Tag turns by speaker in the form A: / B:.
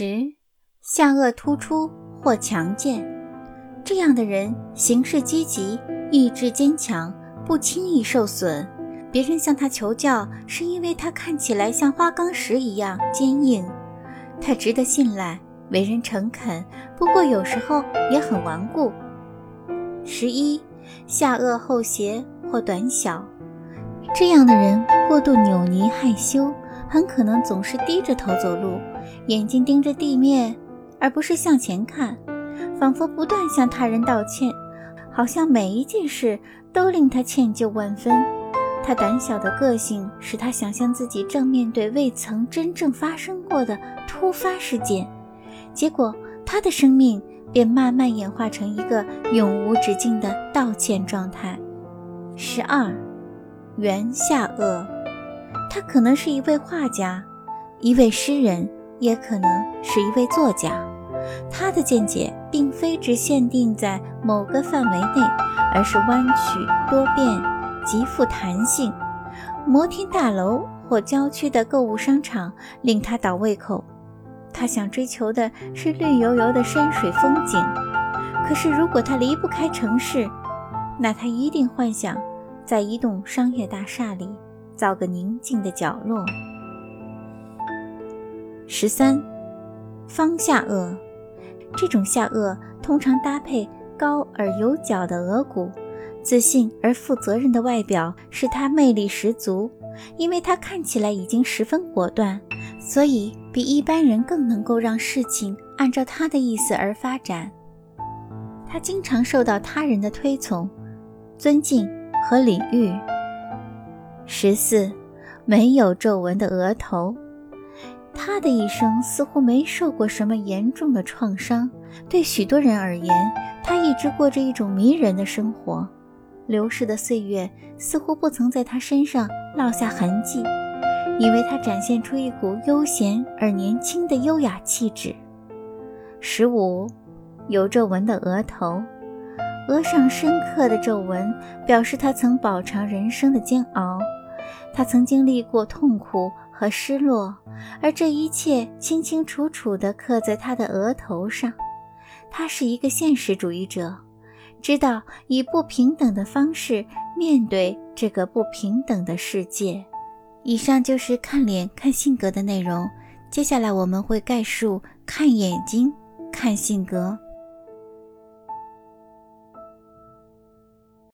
A: 十，下颚突出或强健，这样的人行事积极，意志坚强，不轻易受损。别人向他求教，是因为他看起来像花岗石一样坚硬。他值得信赖，为人诚恳，不过有时候也很顽固。十一，下颚后斜或短小，这样的人过度扭捏害羞，很可能总是低着头走路，眼睛盯着地面，而不是向前看，仿佛不断向他人道歉，好像每一件事都令他歉疚万分。他胆小的个性使他想象自己正面对未曾真正发生过的突发事件，结果他的生命便慢慢演化成一个永无止境的道歉状态。十二，圆下颚，他可能是一位画家，一位诗人，也可能是一位作家。他的见解并非只限定在某个范围内，而是弯曲多变。极富弹性，摩天大楼或郊区的购物商场令他倒胃口。他想追求的是绿油油的山水风景，可是如果他离不开城市，那他一定幻想在一栋商业大厦里造个宁静的角落。十三，方下颚，这种下颚通常搭配高而有角的额骨。自信而负责任的外表使他魅力十足，因为他看起来已经十分果断，所以比一般人更能够让事情按照他的意思而发展。他经常受到他人的推崇、尊敬和礼遇。十四，没有皱纹的额头，他的一生似乎没受过什么严重的创伤。对许多人而言，他一直过着一种迷人的生活。流逝的岁月似乎不曾在他身上落下痕迹，因为他展现出一股悠闲而年轻的优雅气质。十五，有皱纹的额头，额上深刻的皱纹表示他曾饱尝人生的煎熬，他曾经历过痛苦和失落，而这一切清清楚楚地刻在他的额头上。他是一个现实主义者。知道以不平等的方式面对这个不平等的世界。以上就是看脸看性格的内容。接下来我们会概述看眼睛看性格。